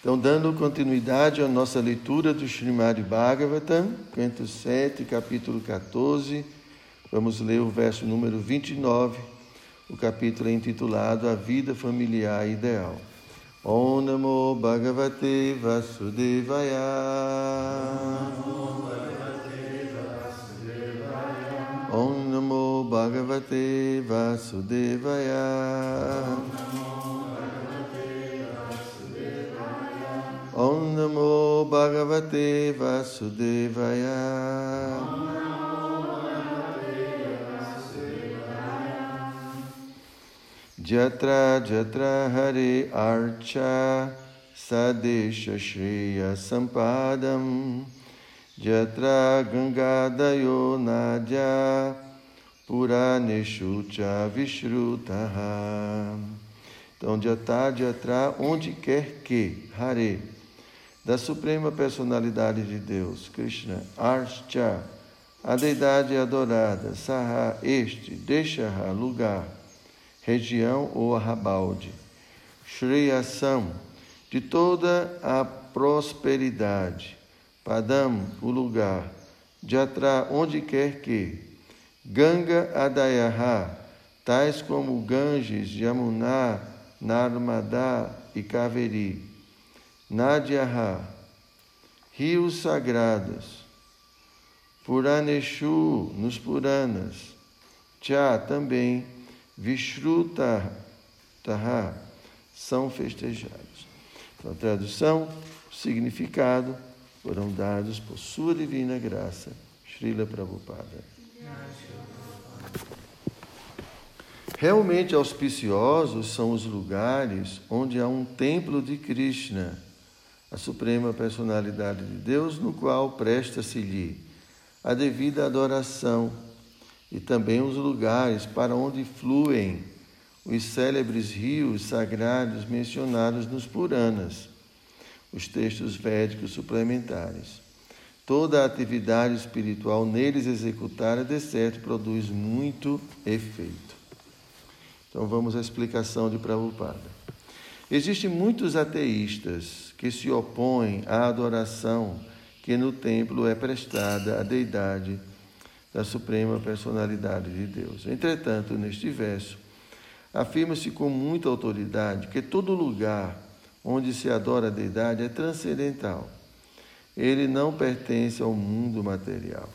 Então, dando continuidade à nossa leitura do Srimad Bhagavatam, canto 7, capítulo 14, vamos ler o verso número 29. O capítulo é intitulado A Vida Familiar Ideal. Om Namo Bhagavate Vasudevaya. Om Namo Bhagavate Vasudevaya. Om Namo Bhagavate Vasudevaya. Jatra Jatra Hare Archa Sadesha Shriya Sampadam. Jatra Gangadayo Nadya Puraneshu Vishrutaha. Então, Jatra Jatra, onde quer que, Hare, da Suprema Personalidade de Deus, Krishna, Archa, a deidade adorada, Saha, este, Deshaha, lugar, região ou arrabalde, Shriyasam, de toda a prosperidade, Padam, o lugar, Jatra, onde quer que, Ganga Adayaha, tais como Ganges, Yamuna, Narmada e Kaveri, Nadiaha, rios sagrados, Puraneshu, nos Puranas, Cha também, Vishruta, Taha, são festejados. Então, a tradução, o significado foram dados por sua divina graça, Srila Prabhupada. Realmente auspiciosos são os lugares onde há um templo de Krishna a suprema personalidade de Deus, no qual presta-se-lhe a devida adoração, e também os lugares para onde fluem os célebres rios sagrados mencionados nos Puranas, os textos védicos suplementares. Toda a atividade espiritual neles executada, de certo, produz muito efeito. Então vamos à explicação de Prabhupada. Existem muitos ateístas que se opõem à adoração que no templo é prestada à deidade da suprema personalidade de Deus. Entretanto, neste verso, afirma-se com muita autoridade que todo lugar onde se adora a deidade é transcendental. Ele não pertence ao mundo material.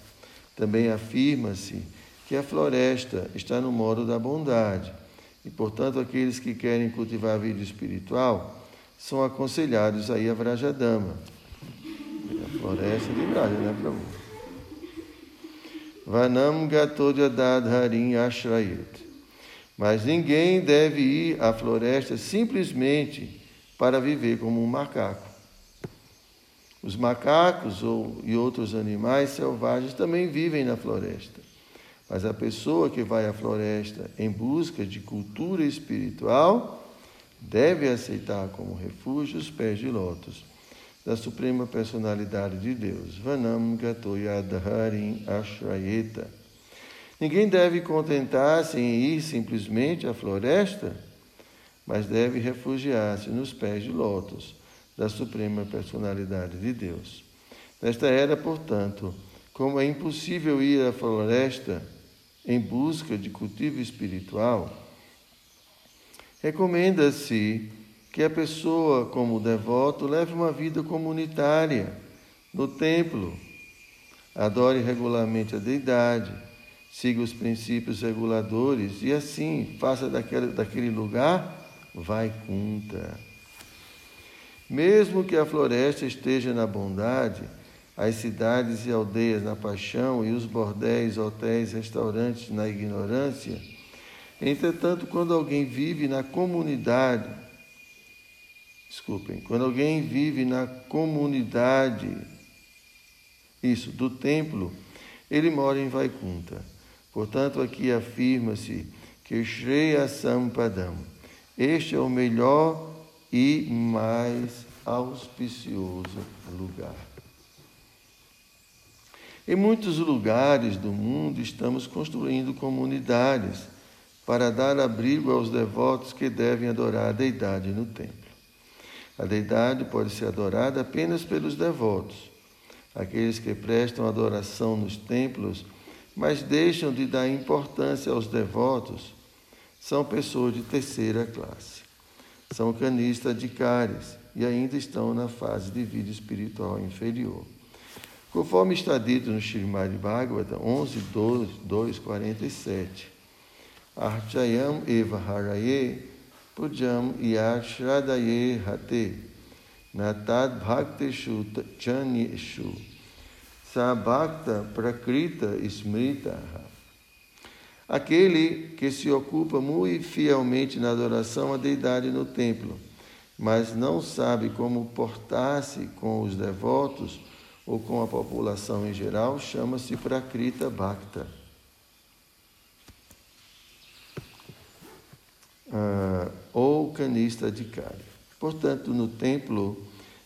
Também afirma-se que a floresta está no modo da bondade e, portanto, aqueles que querem cultivar a vida espiritual são aconselhados aí a Vrajadama. A floresta de Vraja, né, Prabhu? Vanam Gatodhyadadharim Ashrayut. Mas ninguém deve ir à floresta simplesmente para viver como um macaco. Os macacos ou, e outros animais selvagens também vivem na floresta. Mas a pessoa que vai à floresta em busca de cultura espiritual deve aceitar como refúgio os pés de lótus da Suprema Personalidade de Deus. Vanam Gatoyadharim Ashrayeta. Ninguém deve contentar-se em ir simplesmente à floresta, mas deve refugiar-se nos pés de lótus da Suprema Personalidade de Deus. Nesta era, portanto, como é impossível ir à floresta em busca de cultivo espiritual, recomenda-se que a pessoa, como devoto, leve uma vida comunitária no templo, adore regularmente a deidade, siga os princípios reguladores e assim faça daquele, daquele lugar vai conta. Mesmo que a floresta esteja na bondade, as cidades e aldeias na paixão e os bordéis, hotéis, restaurantes na ignorância. Entretanto, quando alguém vive na comunidade, desculpem, quando alguém vive na comunidade, isso, do templo, ele mora em Vaikunta. Portanto, aqui afirma-se que Shreya Sampadam, este é o melhor e mais auspicioso lugar. Em muitos lugares do mundo estamos construindo comunidades para dar abrigo aos devotos que devem adorar a deidade no templo. A deidade pode ser adorada apenas pelos devotos, aqueles que prestam adoração nos templos, mas deixam de dar importância aos devotos, são pessoas de terceira classe. São canistas de cáries e ainda estão na fase de vida espiritual inferior. Conforme está dito no Srimad Bhagavatam 11, 2, 2 47, Archayam eva haraye pujam yashradaye hate. Natad bhakteshu chanyeshu sabhakta prakrita smrita Aquele que se ocupa muito fielmente na adoração à deidade no templo, mas não sabe como portar-se com os devotos, ou com a população em geral, chama-se Prakrita Bhakta. Ah, ou canista de Kali. Portanto, no templo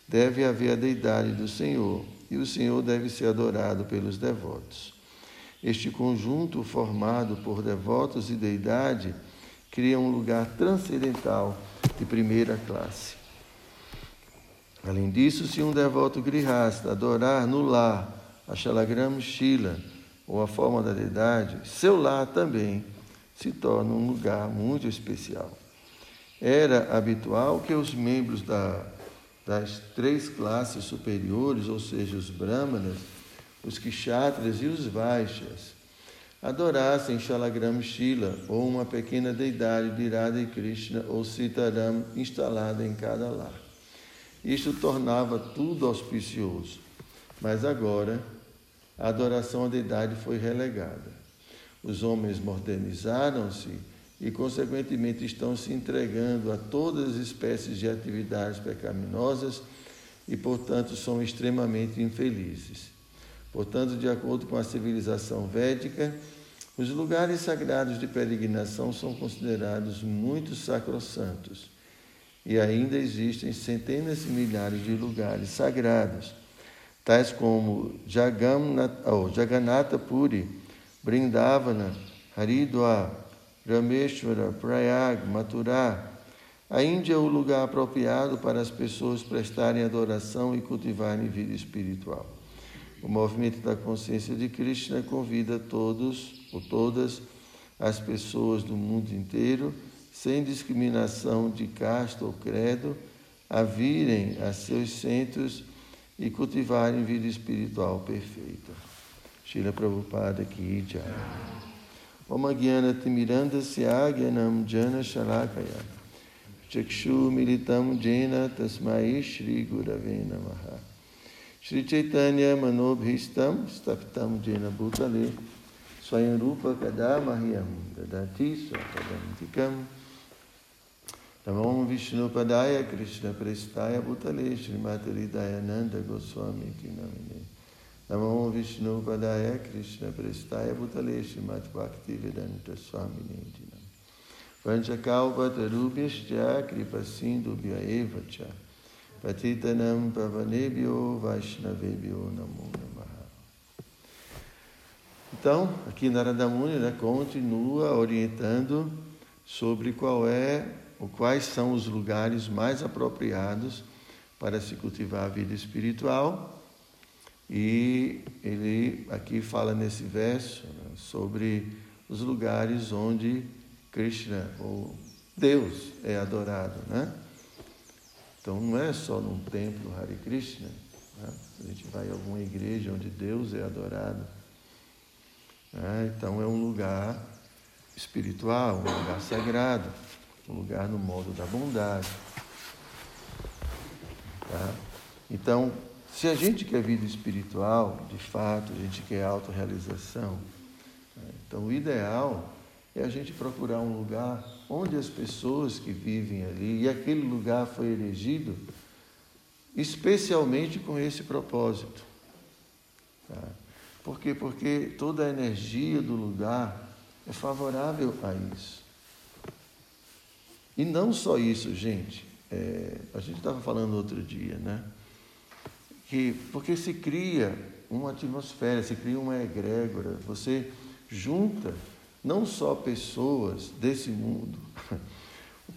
deve haver a deidade do Senhor, e o Senhor deve ser adorado pelos devotos. Este conjunto, formado por devotos e deidade, cria um lugar transcendental de primeira classe. Além disso, se um devoto grihasta adorar no lar a Shalagram Shila, ou a forma da deidade, seu lar também se torna um lugar muito especial. Era habitual que os membros da, das três classes superiores, ou seja, os brahmanas, os kshatras e os vaixas, adorassem Shalagram Shila, ou uma pequena deidade de Radha e Krishna ou Sitaram instalada em cada lar. Isto tornava tudo auspicioso. Mas agora, a adoração à deidade foi relegada. Os homens modernizaram-se e, consequentemente, estão se entregando a todas as espécies de atividades pecaminosas e, portanto, são extremamente infelizes. Portanto, de acordo com a civilização védica, os lugares sagrados de peregrinação são considerados muito sacrossantos e ainda existem centenas de milhares de lugares sagrados, tais como Jagannatha Puri, Brindavana, Haridwar, Rameshwara, Prayag, Mathura. A Índia é o lugar apropriado para as pessoas prestarem adoração e cultivarem vida espiritual. O movimento da consciência de Krishna convida todos ou todas as pessoas do mundo inteiro sem discriminação de casta ou credo, a virem a seus centros e cultivarem vida espiritual perfeita. Shila Prabhupada Ki Jai. Om Gyana Timiranda Syagyanam Jana Shalakaya. Chakshu Militam Jena Tasmai Shri Gurave Namaha. Shri Chaitanya Manobhistam Staptam Jena Bhutale. Swayam Rupa Kadamahyam Dadati Swakadantikam. Namo Vishnu Padaya Krishna Prestaya Bhutale Srimati Dayananda Goswami Kinamine. Namo Vishnu Padaya Krishna Prestaya Bhutale Srimati Bhakti Vedanta Swami Nindinam. Vanchakalpa Tarubhyascha Kripa Sindhu Eva Cha. Patitanam Pavanebhyo Vaishnavebhyo Namo Namaha. Então, aqui Narada Muni né, continua orientando sobre qual é ou quais são os lugares mais apropriados para se cultivar a vida espiritual. E ele aqui fala nesse verso né, sobre os lugares onde Krishna, ou Deus, é adorado. Né? Então não é só num templo Hare Krishna. Né? A gente vai a alguma igreja onde Deus é adorado. Né? Então é um lugar espiritual, um lugar sagrado um lugar no modo da bondade. Tá? Então, se a gente quer vida espiritual, de fato, a gente quer autorrealização, né? então o ideal é a gente procurar um lugar onde as pessoas que vivem ali, e aquele lugar foi elegido especialmente com esse propósito. Tá? Por quê? Porque toda a energia do lugar é favorável a isso. E não só isso, gente. É, a gente estava falando outro dia, né? Que, porque se cria uma atmosfera, se cria uma egrégora, você junta não só pessoas desse mundo,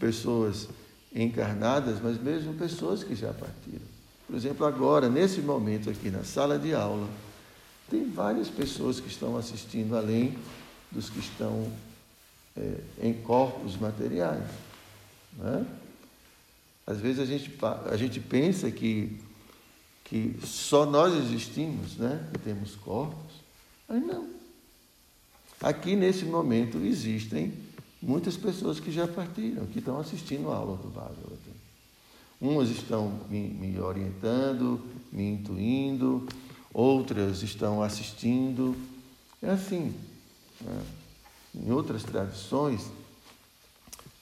pessoas encarnadas, mas mesmo pessoas que já partiram. Por exemplo, agora, nesse momento aqui na sala de aula, tem várias pessoas que estão assistindo, além dos que estão é, em corpos materiais. Né? Às vezes a gente, a gente pensa que, que só nós existimos, né? que temos corpos, mas não. Aqui nesse momento existem muitas pessoas que já partiram, que estão assistindo a aula do Bhagavatam. Umas estão me, me orientando, me intuindo, outras estão assistindo. É assim. Né? Em outras tradições,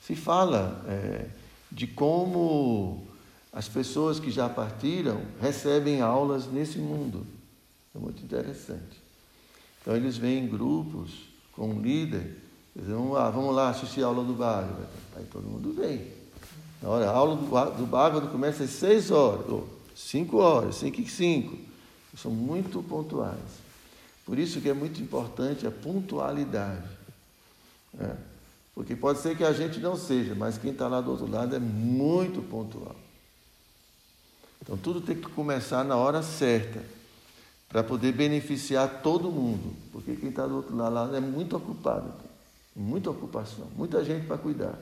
se fala é, de como as pessoas que já partiram recebem aulas nesse mundo. É muito interessante. Então, eles vêm em grupos com um líder, dizem, vamos lá, vamos lá assistir a aula do Bhagavad. Aí todo mundo vem. Na hora, a aula do, do começa às seis horas, ou cinco horas, cinco e cinco. São muito pontuais. Por isso que é muito importante a pontualidade. É. Porque pode ser que a gente não seja, mas quem está lá do outro lado é muito pontual. Então tudo tem que começar na hora certa, para poder beneficiar todo mundo. Porque quem está do outro lado é muito ocupado, muita ocupação, muita gente para cuidar.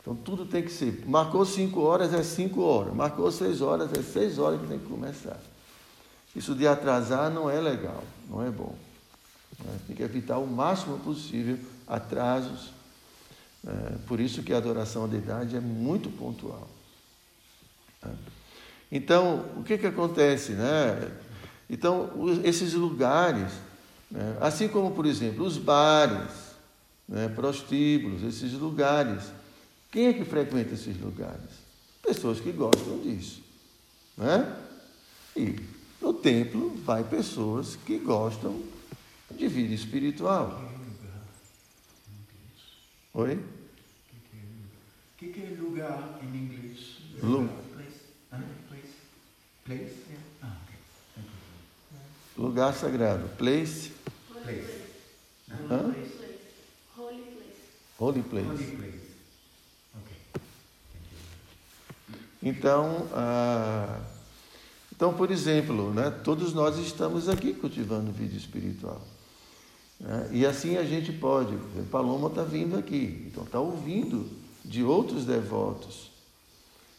Então tudo tem que ser. Marcou cinco horas é cinco horas, marcou seis horas é seis horas que tem que começar. Isso de atrasar não é legal, não é bom. Né? Tem que evitar o máximo possível atrasos. É, por isso que a adoração à deidade é muito pontual. Então, o que, que acontece? Né? Então, esses lugares, né? assim como, por exemplo, os bares, né? prostíbulos, esses lugares, quem é que frequenta esses lugares? Pessoas que gostam disso. Né? E no templo vai pessoas que gostam de vida espiritual. Oi? O que, que é lugar em inglês? Lu place. place. Place? Yeah. Ah, okay. Lugar sagrado. Place. Place. Hã? Holy place. Holy place. Holy place. Okay. Então, ah, então, por exemplo, né, todos nós estamos aqui cultivando vida espiritual. Né? E assim a gente pode. Paloma está vindo aqui, então está ouvindo de outros devotos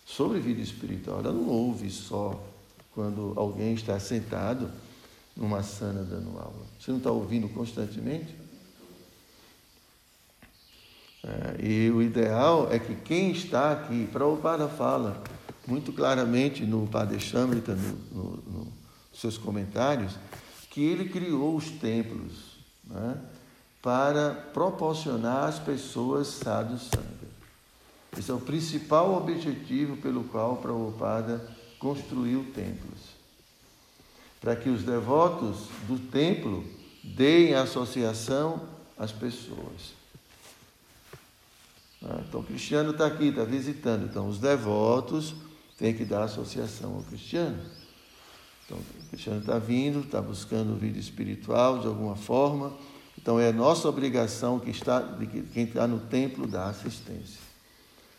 sobre vida espiritual. Ela não ouve só quando alguém está sentado numa sana dando aula. Você não está ouvindo constantemente? É, e o ideal é que quem está aqui, Prabhupada fala muito claramente no Padeshamrita, nos no, no, seus comentários, que ele criou os templos né, para proporcionar às pessoas sadhu sangha. Esse é o principal objetivo pelo qual Prabhupada construiu templos. Para que os devotos do templo deem associação às pessoas. Né, então, o cristiano está aqui, está visitando. Então, os devotos têm que dar associação ao cristiano. Então, o cristiano está vindo, está buscando vida espiritual de alguma forma. Então, é nossa obrigação que está, de quem está no templo dar assistência.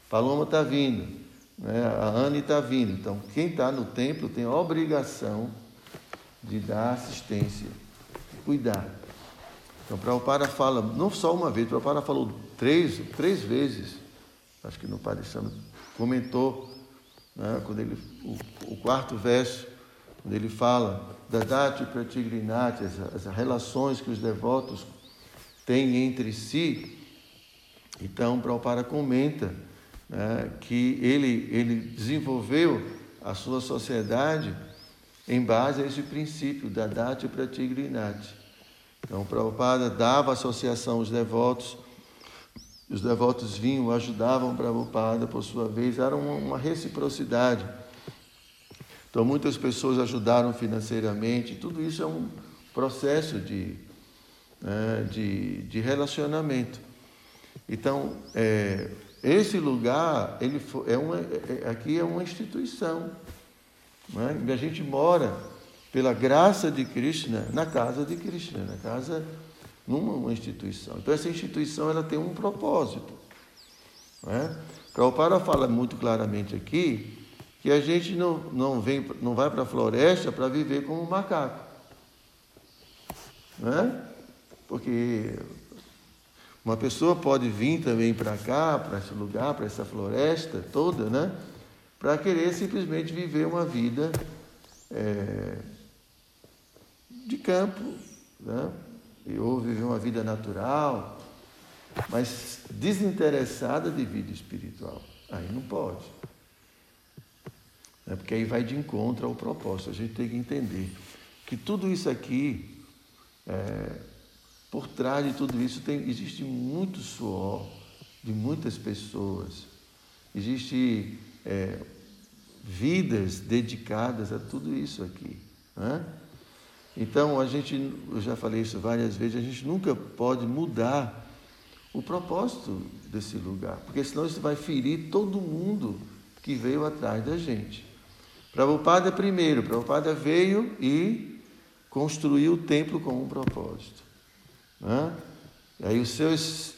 Paloma está vindo, né? a Anne está vindo. Então, quem está no templo tem a obrigação de dar assistência, cuidar. Então, Prabhupada fala, não só uma vez, Prabhupada falou três, três vezes, acho que no Padre Santo comentou, né? quando ele, o, o quarto verso, quando ele fala da Dati Pratigrinati, as, as relações que os devotos têm entre si, então Prabhupada comenta né, que ele, ele desenvolveu a sua sociedade em base a esse princípio da Dati Pratigrinati. Então Prabhupada dava associação aos devotos, os devotos vinham, ajudavam Prabhupada, por sua vez, era uma, uma reciprocidade. Então, muitas pessoas ajudaram financeiramente, tudo isso é um processo de, né, de, de, relacionamento. Então, é, esse lugar, ele é uma, é, é, aqui é uma instituição. Né? A gente mora, pela graça de Krishna, na casa de Krishna, na casa, numa instituição. Então, essa instituição ela tem um propósito. Né? Prabhupada fala muito claramente aqui que a gente não, não, vem, não vai para a floresta para viver como um macaco. Não é? Porque uma pessoa pode vir também para cá, para esse lugar, para essa floresta toda, né? Para querer simplesmente viver uma vida é, de campo, né? ou viver uma vida natural, mas desinteressada de vida espiritual. Aí não pode. É porque aí vai de encontro ao propósito. A gente tem que entender que tudo isso aqui, é, por trás de tudo isso, tem, existe muito suor de muitas pessoas. Existe é, vidas dedicadas a tudo isso aqui. Né? Então, a gente, eu já falei isso várias vezes, a gente nunca pode mudar o propósito desse lugar, porque senão isso vai ferir todo mundo que veio atrás da gente. Prabhupada primeiro, Prabhupada veio e construiu o templo com um propósito. Né? E aí os seus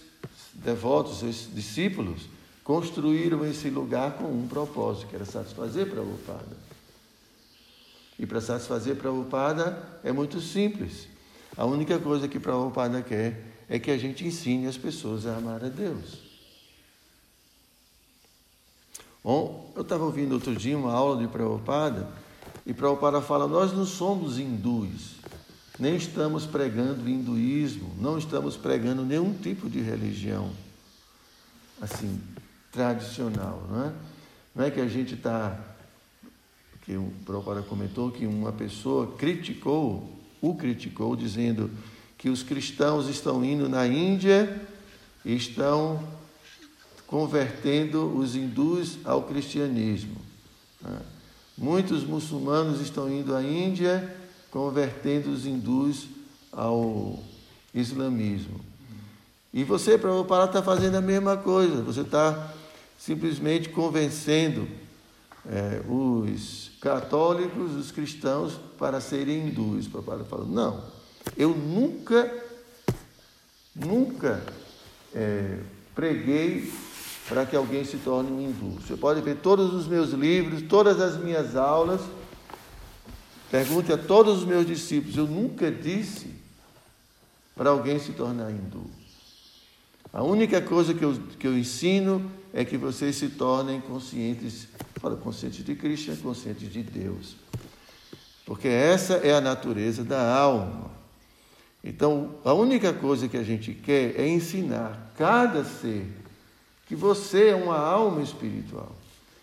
devotos, os seus discípulos, construíram esse lugar com um propósito, que era satisfazer Prabhupada. E para satisfazer Prabhupada é muito simples. A única coisa que Prabhupada quer é que a gente ensine as pessoas a amar a Deus. Bom, eu estava ouvindo outro dia uma aula de Prabhupada e Prabhupada fala: Nós não somos hindus, nem estamos pregando hinduísmo, não estamos pregando nenhum tipo de religião assim, tradicional, não é? Não é que a gente está. Que o Prabhupada comentou que uma pessoa criticou, o criticou, dizendo que os cristãos estão indo na Índia e estão convertendo os hindus ao cristianismo. Né? Muitos muçulmanos estão indo à Índia, convertendo os hindus ao islamismo. E você, Prabhupada, está fazendo a mesma coisa. Você está simplesmente convencendo é, os católicos, os cristãos, para serem hindus. Prabhupada falou, não, eu nunca, nunca é, preguei para que alguém se torne um hindu. Você pode ver todos os meus livros, todas as minhas aulas. Pergunte a todos os meus discípulos: eu nunca disse para alguém se tornar hindu. A única coisa que eu, que eu ensino é que vocês se tornem conscientes, fala conscientes de Krishna, conscientes de Deus. Porque essa é a natureza da alma. Então, a única coisa que a gente quer é ensinar cada ser que você é uma alma espiritual.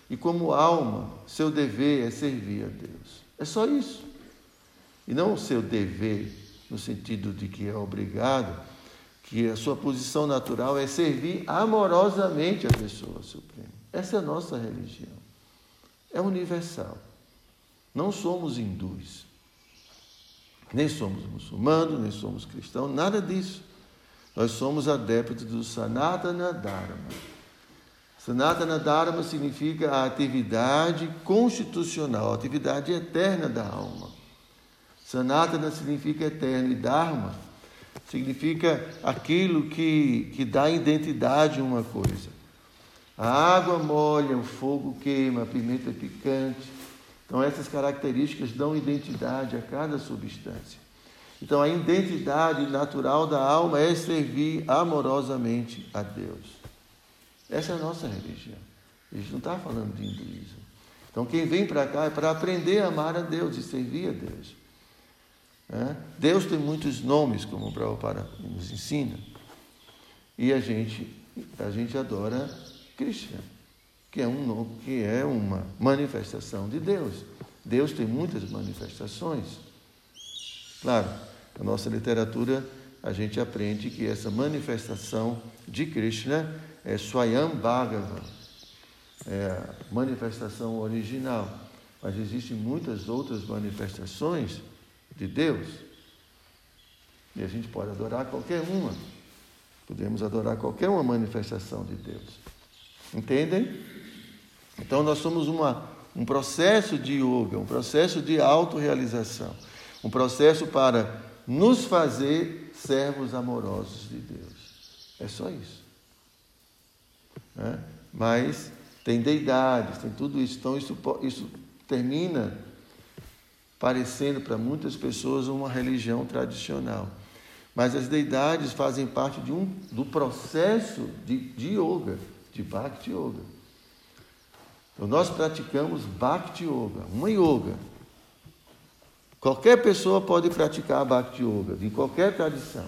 E como alma, seu dever é servir a Deus. É só isso. E não o seu dever no sentido de que é obrigado, que a sua posição natural é servir amorosamente a pessoa suprema. Essa é a nossa religião. É universal. Não somos hindus. Nem somos muçulmanos, nem somos cristãos, nada disso. Nós somos adeptos do Sanatana Dharma. Sanatana Dharma significa a atividade constitucional, a atividade eterna da alma. Sanatana significa eterno e Dharma significa aquilo que, que dá identidade a uma coisa. A água molha, o fogo queima, a pimenta é picante. Então, essas características dão identidade a cada substância. Então, a identidade natural da alma é servir amorosamente a Deus. Essa é a nossa religião. A gente não está falando de hinduísmo. Então, quem vem para cá é para aprender a amar a Deus e servir a Deus. É? Deus tem muitos nomes, como o Prabhupada nos ensina. E a gente, a gente adora Krishna, que é, um nome, que é uma manifestação de Deus. Deus tem muitas manifestações. Claro, na nossa literatura a gente aprende que essa manifestação de Krishna é Swayam Bhagavan, é a manifestação original. Mas existem muitas outras manifestações de Deus. E a gente pode adorar qualquer uma. Podemos adorar qualquer uma manifestação de Deus. Entendem? Então nós somos uma, um processo de yoga, um processo de autorrealização, um processo para nos fazer servos amorosos de Deus. É só isso. Né? Mas tem deidades, tem tudo isso. Então isso, isso termina parecendo para muitas pessoas uma religião tradicional. Mas as deidades fazem parte de um, do processo de, de yoga, de Bhakti Yoga. Então, nós praticamos Bhakti Yoga, uma yoga. Qualquer pessoa pode praticar Bhakti Yoga, de qualquer tradição.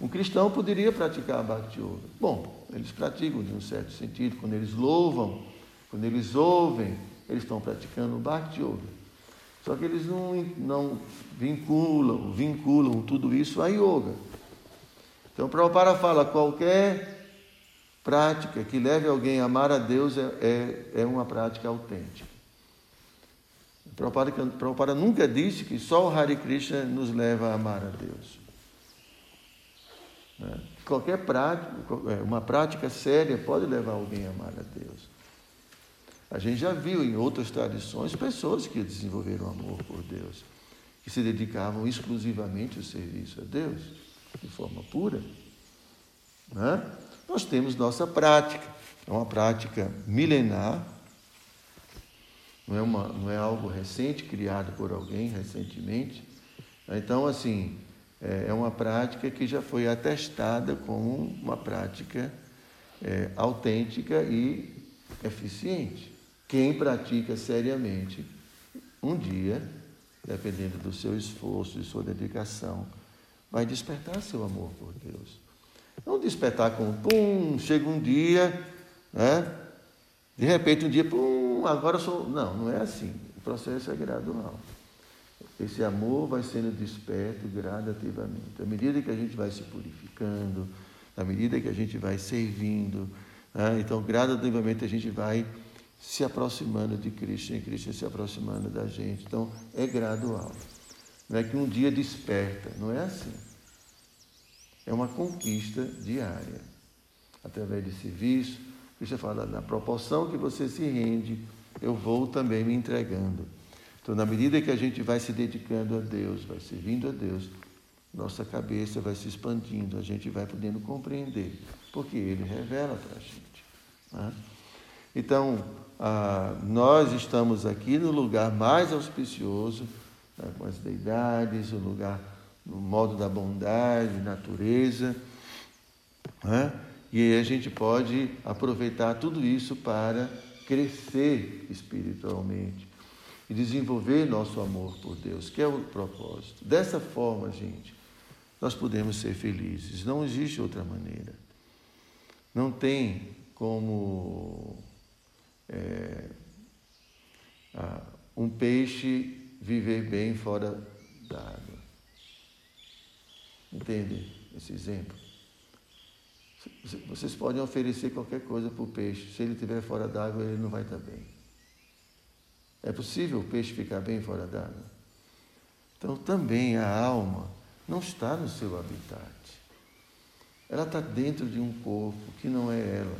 Um cristão poderia praticar Bhakti Yoga. Bom, eles praticam de um certo sentido, quando eles louvam, quando eles ouvem, eles estão praticando Bhakti Yoga. Só que eles não, não vinculam, vinculam tudo isso a yoga. Então, Prabhupada fala: qualquer prática que leve alguém a amar a Deus é, é, é uma prática autêntica. Prabhupada, nunca disse que só o Hare Krishna nos leva a amar a Deus. Né? Qualquer prática, é, uma prática séria pode levar alguém a amar a Deus. A gente já viu em outras tradições pessoas que desenvolveram amor por Deus, que se dedicavam exclusivamente ao serviço a Deus, de forma pura. Né? Nós temos nossa prática, é uma prática milenar, não é, uma, não é algo recente, criado por alguém recentemente. Então, assim, é, é uma prática que já foi atestada como uma prática é, autêntica e eficiente. Quem pratica seriamente, um dia, dependendo do seu esforço e sua dedicação, vai despertar seu amor por Deus. Não despertar com pum, chega um dia, né? De repente um dia, pum, agora eu sou. Não, não é assim. O processo é gradual. Esse amor vai sendo desperto gradativamente. À medida que a gente vai se purificando, à medida que a gente vai servindo, né? então gradativamente a gente vai se aproximando de Cristo e Cristo se aproximando da gente. Então, é gradual. Não é que um dia desperta, não é assim. É uma conquista diária. Através de serviço, Cristo fala, na proporção que você se rende, eu vou também me entregando. Então, na medida que a gente vai se dedicando a Deus, vai servindo a Deus, nossa cabeça vai se expandindo, a gente vai podendo compreender, porque Ele revela para a gente. Né? Então, ah, nós estamos aqui no lugar mais auspicioso, né, com as deidades, o lugar no modo da bondade, natureza, né? E a gente pode aproveitar tudo isso para crescer espiritualmente e desenvolver nosso amor por Deus, que é o propósito. Dessa forma, gente, nós podemos ser felizes. Não existe outra maneira. Não tem como é, um peixe viver bem fora d'água. Entende esse exemplo? Vocês podem oferecer qualquer coisa para o peixe. Se ele estiver fora d'água, ele não vai estar bem. É possível o peixe ficar bem fora d'água? Então, também a alma não está no seu habitat. Ela está dentro de um corpo que não é ela.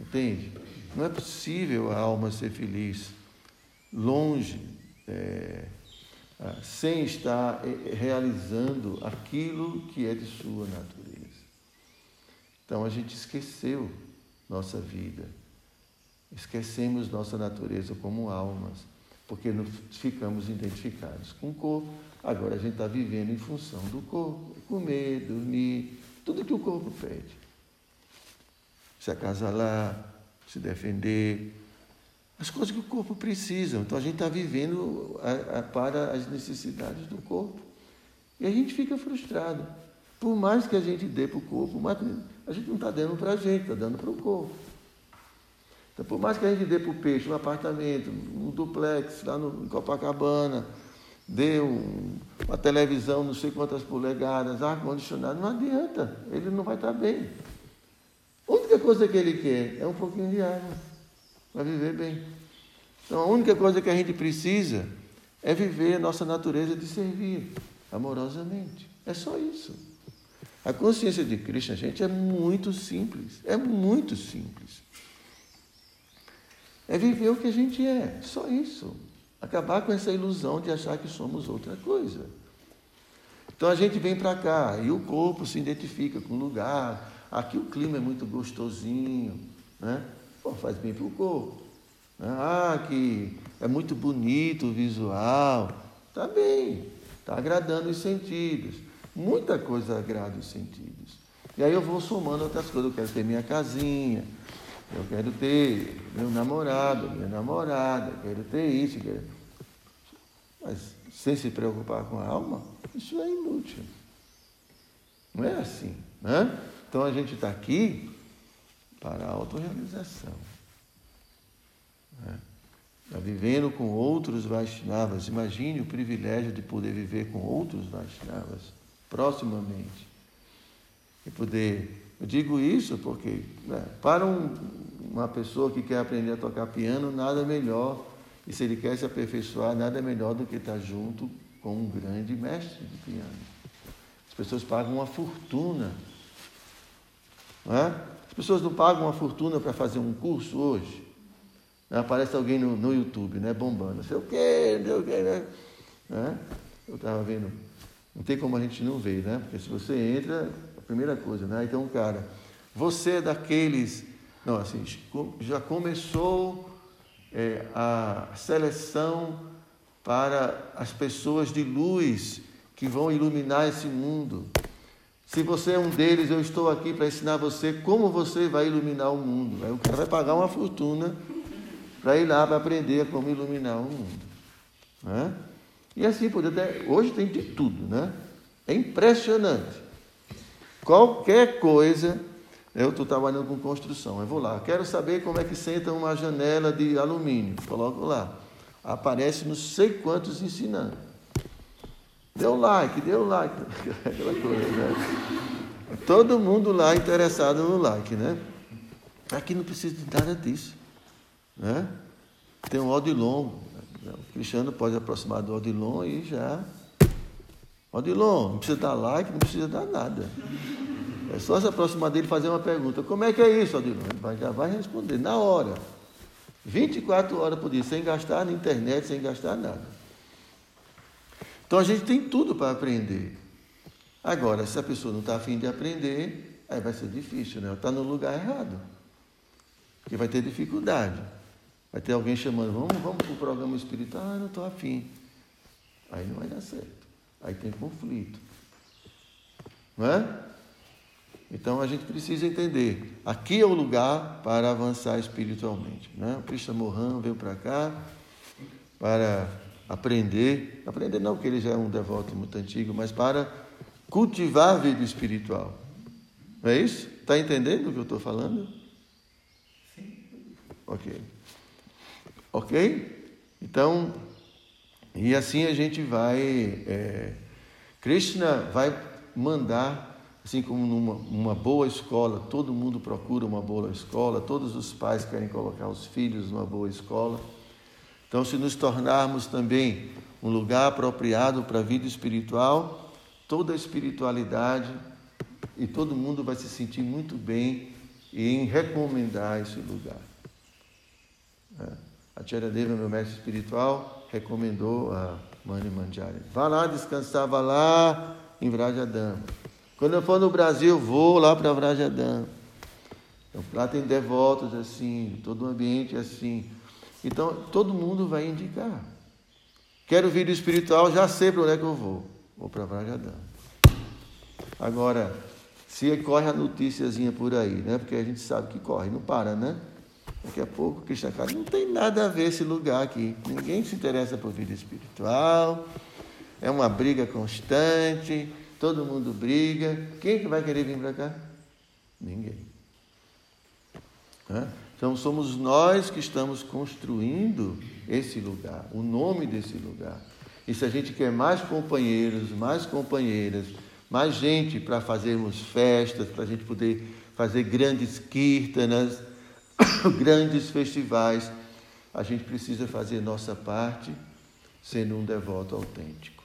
Entende? Não é possível a alma ser feliz longe, é, sem estar é, realizando aquilo que é de sua natureza. Então a gente esqueceu nossa vida, esquecemos nossa natureza como almas, porque ficamos identificados com o corpo. Agora a gente está vivendo em função do corpo, comer, dormir, tudo que o corpo pede se acasalar, se defender, as coisas que o corpo precisa. Então a gente está vivendo a, a, para as necessidades do corpo. E a gente fica frustrado. Por mais que a gente dê para o corpo, a gente não está dando para a gente, está dando para o corpo. Então, por mais que a gente dê para o peixe um apartamento, um duplex lá no, em Copacabana, dê um, uma televisão, não sei quantas polegadas, ar-condicionado, não adianta, ele não vai estar tá bem. A única coisa que ele quer é um pouquinho de água para viver bem. Então, a única coisa que a gente precisa é viver a nossa natureza de servir amorosamente. É só isso. A consciência de Cristo, gente, é muito simples. É muito simples. É viver o que a gente é. Só isso. Acabar com essa ilusão de achar que somos outra coisa. Então a gente vem para cá e o corpo se identifica com o lugar, aqui o clima é muito gostosinho, né? Pô, faz bem para o corpo. Né? Ah, que é muito bonito o visual. Tá bem, está agradando os sentidos. Muita coisa agrada os sentidos. E aí eu vou somando outras coisas. Eu quero ter minha casinha, eu quero ter meu namorado, minha namorada, eu quero ter isso. Quero... Mas sem se preocupar com a alma, isso é inútil. Não é assim. Né? Então a gente está aqui para a autorrealização. Né? Está vivendo com outros Vaishnavas. Imagine o privilégio de poder viver com outros Vaishnavas proximamente. E poder. Eu digo isso porque, né, para um, uma pessoa que quer aprender a tocar piano, nada melhor. E se ele quer se aperfeiçoar, nada melhor do que estar junto com um grande mestre de piano. As pessoas pagam uma fortuna. Não é? As pessoas não pagam uma fortuna para fazer um curso hoje. Né? Aparece alguém no, no YouTube, né? Bombando. Não sei o quê, não sei o quê, né? né? Eu estava vendo. Não tem como a gente não ver, né? Porque se você entra, a primeira coisa, né? Então, cara, você é daqueles. Não, assim, já começou é, a seleção para as pessoas de luz que vão iluminar esse mundo. Se você é um deles, eu estou aqui para ensinar você como você vai iluminar o mundo. Aí o cara vai pagar uma fortuna para ir lá para aprender como iluminar o mundo. Né? E assim, até, hoje tem de tudo, né? É impressionante. Qualquer coisa, eu estou trabalhando com construção, eu vou lá, quero saber como é que senta uma janela de alumínio, coloco lá. Aparece não sei quantos ensinando. Deu like, deu like, aquela coisa, né? Todo mundo lá interessado no like, né? Aqui não precisa de nada disso. Né? Tem um Odilon. O cristiano pode aproximar do Odilon e já. Odilon, não precisa dar like, não precisa dar nada. É só se aproximar dele e fazer uma pergunta. Como é que é isso, Odilon? Ele vai, já vai responder na hora. 24 horas por dia, sem gastar na internet, sem gastar nada. Então a gente tem tudo para aprender. Agora, se a pessoa não está afim de aprender, aí vai ser difícil, né? Está no lugar errado. Porque vai ter dificuldade. Vai ter alguém chamando, vamos, vamos para o programa espiritual, ah, não estou afim. Aí não vai dar certo. Aí tem conflito. Não é? Então a gente precisa entender. Aqui é o lugar para avançar espiritualmente. Né? O Krishna Mohan veio para cá para aprender. Aprender não, porque ele já é um devoto muito antigo, mas para cultivar a vida espiritual. Não é isso? Está entendendo o que eu estou falando? Sim. Ok. Ok? Então, e assim a gente vai. É, Krishna vai mandar, assim como numa uma boa escola, todo mundo procura uma boa escola, todos os pais querem colocar os filhos numa boa escola. Então, se nos tornarmos também um lugar apropriado para a vida espiritual, toda a espiritualidade e todo mundo vai se sentir muito bem em recomendar esse lugar. É. A Charadeva, meu mestre espiritual, recomendou a Mani Manjari. Vá lá descansar, vá lá em Vrajadama. Quando eu for no Brasil, vou lá para Vrajadama. Então, lá tem devotos assim, todo o ambiente assim. Então, todo mundo vai indicar. Quero vídeo espiritual, já sei para onde é que eu vou. Vou para Vrajadama. Agora, se corre a noticiazinha por aí, né? Porque a gente sabe que corre, não para, né? Daqui a pouco, Krishna Kali não tem nada a ver esse lugar aqui. Ninguém se interessa por vida espiritual. É uma briga constante. Todo mundo briga. Quem que vai querer vir para cá? Ninguém. Então somos nós que estamos construindo esse lugar, o nome desse lugar. E se a gente quer mais companheiros, mais companheiras, mais gente para fazermos festas, para a gente poder fazer grandes kirtanas, grandes festivais, a gente precisa fazer nossa parte sendo um devoto autêntico,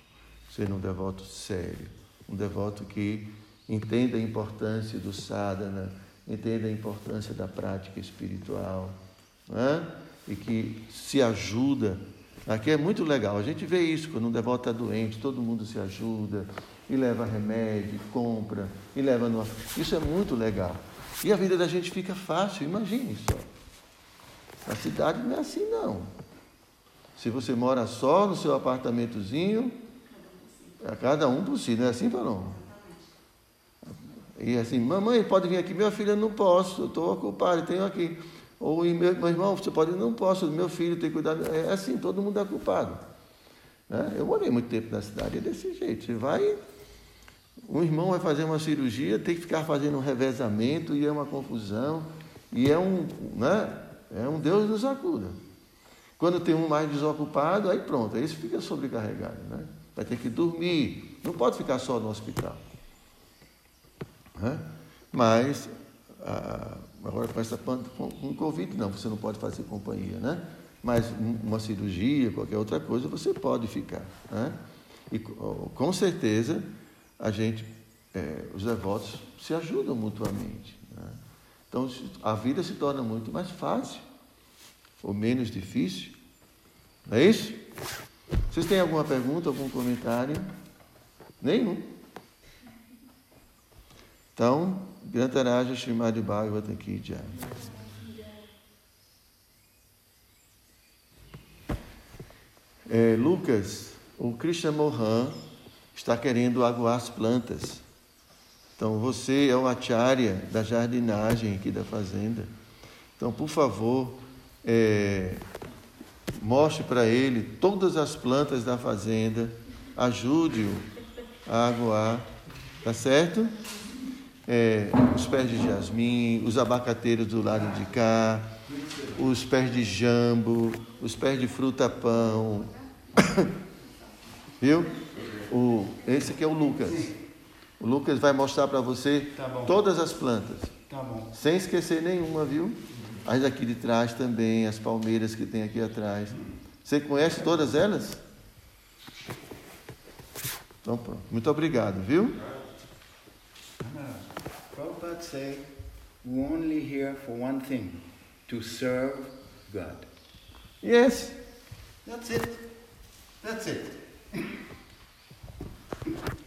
sendo um devoto sério, um devoto que entenda a importância do sadhana, entenda a importância da prática espiritual, é? e que se ajuda Aqui é muito legal. A gente vê isso quando um devoto está doente, todo mundo se ajuda, e leva remédio, compra, e leva no. Isso é muito legal. E a vida da gente fica fácil, imagine só. A cidade não é assim não. Se você mora só no seu apartamentozinho, é cada um por si, não é assim, não? E assim, mamãe, pode vir aqui, minha filha, não posso, estou ocupado, tenho aqui. Ou meu, meu irmão, você pode, não posso, meu filho tem cuidado. É assim, todo mundo é culpado. Né? Eu morei muito tempo na cidade, é desse jeito. Você vai, um irmão vai fazer uma cirurgia, tem que ficar fazendo um revezamento, e é uma confusão, e é um, né? é um Deus nos acuda. Quando tem um mais desocupado, aí pronto, aí fica sobrecarregado. Né? Vai ter que dormir, não pode ficar só no hospital. Né? Mas, agora com essa com, com Covid, não, você não pode fazer companhia, né? Mas uma cirurgia, qualquer outra coisa, você pode ficar. Né? E com certeza a gente, é, os devotos se ajudam mutuamente. Né? Então a vida se torna muito mais fácil ou menos difícil. Não é isso? Vocês têm alguma pergunta, algum comentário? Nenhum. Então, Grantaraja Srimad Bhagavatam Ki Jai. É, Lucas, o Krishna Mohan está querendo aguar as plantas. Então, você é o acharya da jardinagem aqui da fazenda. Então, por favor, é, mostre para ele todas as plantas da fazenda, ajude-o a aguar, tá certo? é, os pés de jasmim, os abacateiros do lado de cá, os pés de jambo, os pés de fruta-pão. Viu? O, esse aqui é o Lucas. O Lucas vai mostrar para você tá todas as plantas. Tá sem esquecer nenhuma, viu? As aqui de trás também, as palmeiras que tem aqui atrás. Você conhece todas elas? Então, pronto. Muito obrigado, viu? Prabhupada say, we're only here for one thing, to serve God. Yes. That's it. That's it. Thank you.